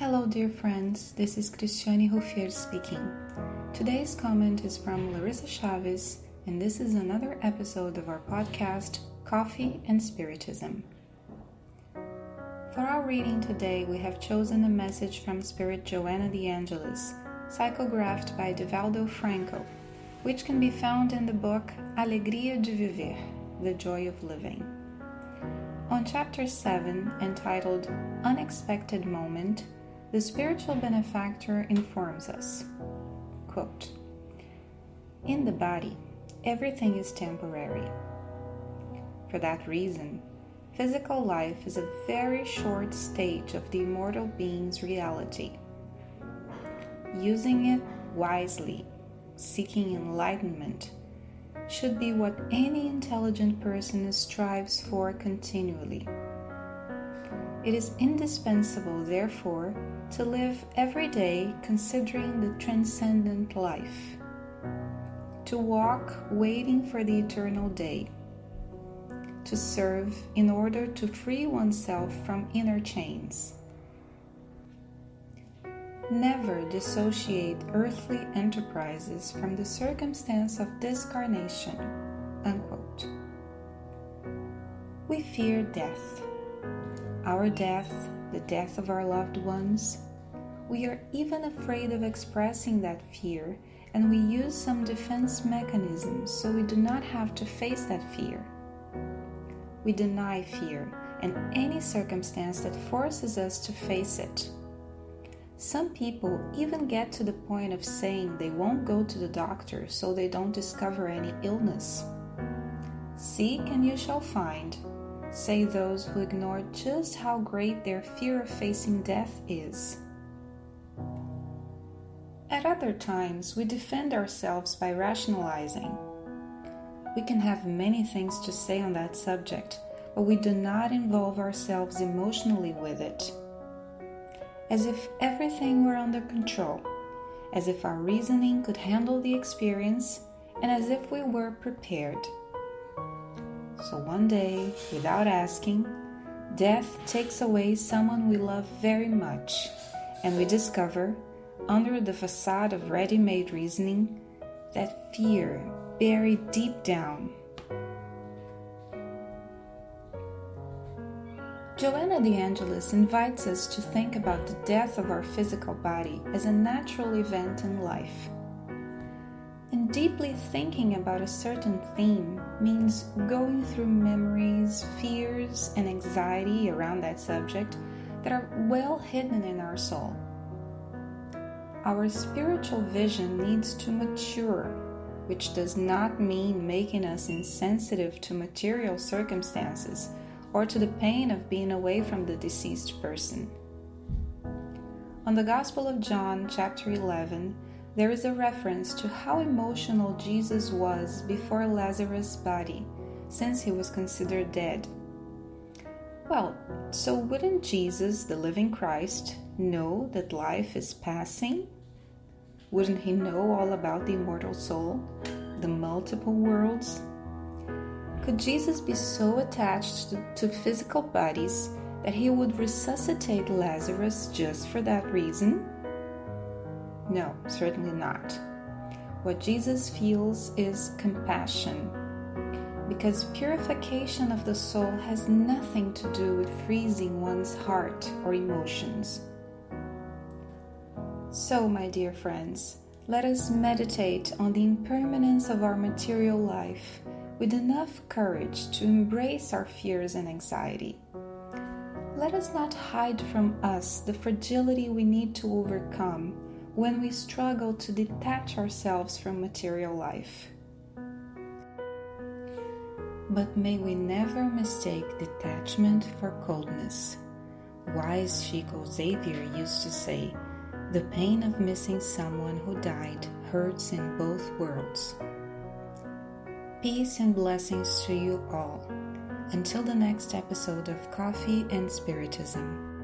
Hello, dear friends. This is Cristiane Ruffier speaking. Today's comment is from Larissa Chavez, and this is another episode of our podcast, Coffee and Spiritism. For our reading today, we have chosen a message from Spirit Joanna de Angelis, psychographed by Divaldo Franco, which can be found in the book Alegria de Viver The Joy of Living. On chapter 7, entitled Unexpected Moment, the spiritual benefactor informs us quote, In the body, everything is temporary. For that reason, physical life is a very short stage of the immortal being's reality. Using it wisely, seeking enlightenment, should be what any intelligent person strives for continually. It is indispensable, therefore, to live every day considering the transcendent life, to walk waiting for the eternal day, to serve in order to free oneself from inner chains. Never dissociate earthly enterprises from the circumstance of discarnation. Unquote. We fear death. Our death the death of our loved ones. We are even afraid of expressing that fear, and we use some defense mechanisms so we do not have to face that fear. We deny fear and any circumstance that forces us to face it. Some people even get to the point of saying they won't go to the doctor so they don't discover any illness. Seek and you shall find say those who ignore just how great their fear of facing death is. At other times, we defend ourselves by rationalizing. We can have many things to say on that subject, but we do not involve ourselves emotionally with it. As if everything were under control, as if our reasoning could handle the experience, and as if we were prepared. So one day, without asking, death takes away someone we love very much, and we discover, under the facade of ready made reasoning, that fear buried deep down. Joanna de Angelis invites us to think about the death of our physical body as a natural event in life and deeply thinking about a certain theme means going through memories, fears, and anxiety around that subject that are well hidden in our soul. Our spiritual vision needs to mature, which does not mean making us insensitive to material circumstances or to the pain of being away from the deceased person. On the Gospel of John, chapter 11, there is a reference to how emotional Jesus was before Lazarus' body, since he was considered dead. Well, so wouldn't Jesus, the living Christ, know that life is passing? Wouldn't he know all about the immortal soul, the multiple worlds? Could Jesus be so attached to, physical bodies that he would resuscitate Lazarus just for that reason? No, certainly not. What Jesus feels is compassion, because purification of the soul has nothing to do with freezing one's heart or emotions. So, my dear friends, let us meditate on the impermanence of our material life with enough courage to embrace our fears and anxiety. Let us not hide from us the fragility we need to overcome when we struggle to detach ourselves from material life. But may we never mistake detachment for coldness. Wise Chico Xavier used to say, The pain of missing someone who died hurts in both worlds. Peace and blessings to you all. Until the next episode of Coffee and Spiritism.